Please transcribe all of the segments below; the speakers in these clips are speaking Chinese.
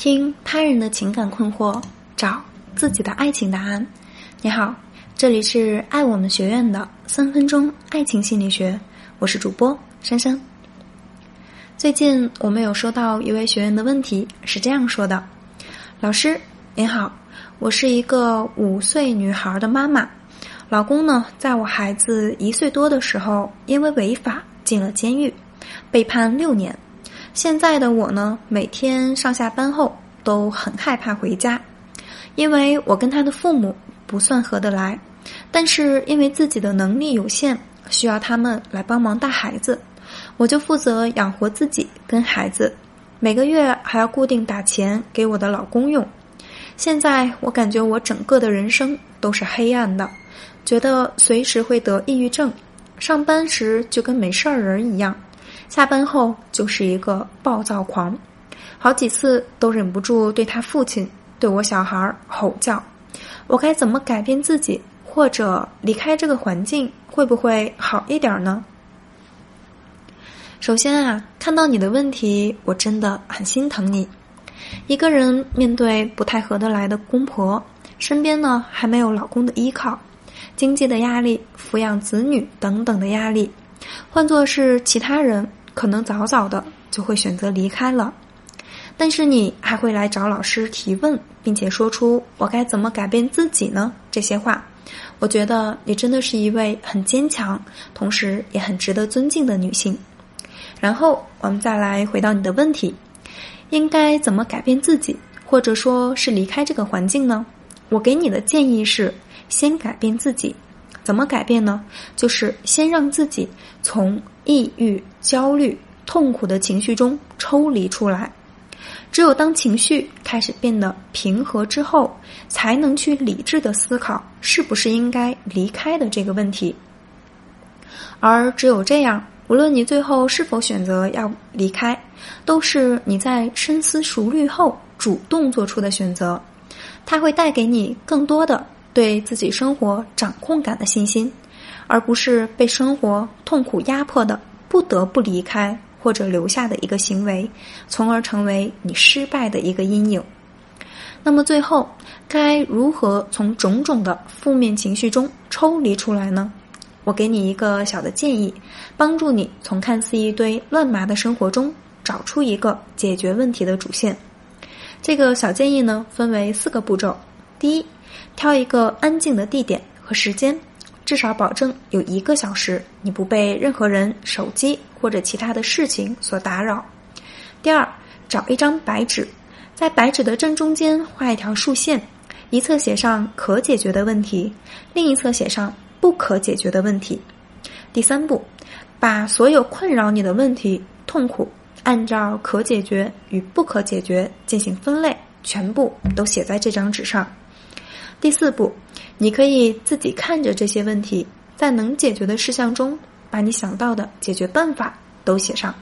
听他人的情感困惑，找自己的爱情答案。你好，这里是爱我们学院的三分钟爱情心理学，我是主播珊珊。最近我们有收到一位学员的问题，是这样说的：“老师您好，我是一个五岁女孩的妈妈，老公呢，在我孩子一岁多的时候，因为违法进了监狱，被判六年。”现在的我呢，每天上下班后都很害怕回家，因为我跟他的父母不算合得来，但是因为自己的能力有限，需要他们来帮忙带孩子，我就负责养活自己跟孩子，每个月还要固定打钱给我的老公用。现在我感觉我整个的人生都是黑暗的，觉得随时会得抑郁症，上班时就跟没事儿人一样。下班后就是一个暴躁狂，好几次都忍不住对他父亲、对我小孩吼叫。我该怎么改变自己，或者离开这个环境，会不会好一点呢？首先啊，看到你的问题，我真的很心疼你。一个人面对不太合得来的公婆，身边呢还没有老公的依靠，经济的压力、抚养子女等等的压力，换作是其他人。可能早早的就会选择离开了，但是你还会来找老师提问，并且说出“我该怎么改变自己呢”这些话。我觉得你真的是一位很坚强，同时也很值得尊敬的女性。然后我们再来回到你的问题：应该怎么改变自己，或者说是离开这个环境呢？我给你的建议是，先改变自己。怎么改变呢？就是先让自己从抑郁、焦虑、痛苦的情绪中抽离出来。只有当情绪开始变得平和之后，才能去理智的思考是不是应该离开的这个问题。而只有这样，无论你最后是否选择要离开，都是你在深思熟虑后主动做出的选择。它会带给你更多的。对自己生活掌控感的信心，而不是被生活痛苦压迫的不得不离开或者留下的一个行为，从而成为你失败的一个阴影。那么最后，该如何从种种的负面情绪中抽离出来呢？我给你一个小的建议，帮助你从看似一堆乱麻的生活中找出一个解决问题的主线。这个小建议呢，分为四个步骤。第一。挑一个安静的地点和时间，至少保证有一个小时你不被任何人、手机或者其他的事情所打扰。第二，找一张白纸，在白纸的正中间画一条竖线，一侧写上可解决的问题，另一侧写上不可解决的问题。第三步，把所有困扰你的问题、痛苦，按照可解决与不可解决进行分类，全部都写在这张纸上。第四步，你可以自己看着这些问题，在能解决的事项中，把你想到的解决办法都写上；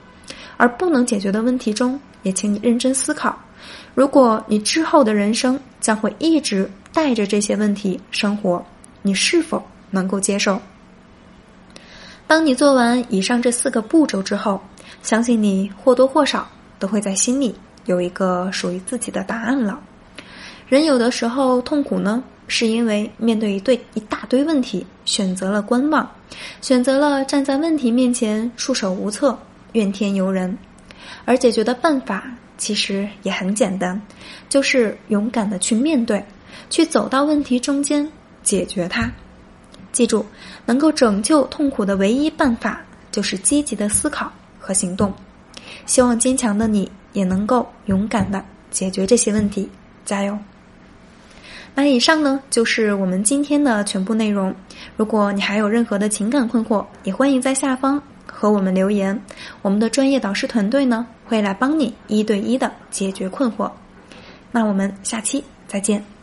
而不能解决的问题中，也请你认真思考：如果你之后的人生将会一直带着这些问题生活，你是否能够接受？当你做完以上这四个步骤之后，相信你或多或少都会在心里有一个属于自己的答案了。人有的时候痛苦呢，是因为面对一对一大堆问题，选择了观望，选择了站在问题面前束手无策、怨天尤人。而解决的办法其实也很简单，就是勇敢的去面对，去走到问题中间解决它。记住，能够拯救痛苦的唯一办法就是积极的思考和行动。希望坚强的你也能够勇敢的解决这些问题，加油！那以上呢就是我们今天的全部内容。如果你还有任何的情感困惑，也欢迎在下方和我们留言。我们的专业导师团队呢会来帮你一对一的解决困惑。那我们下期再见。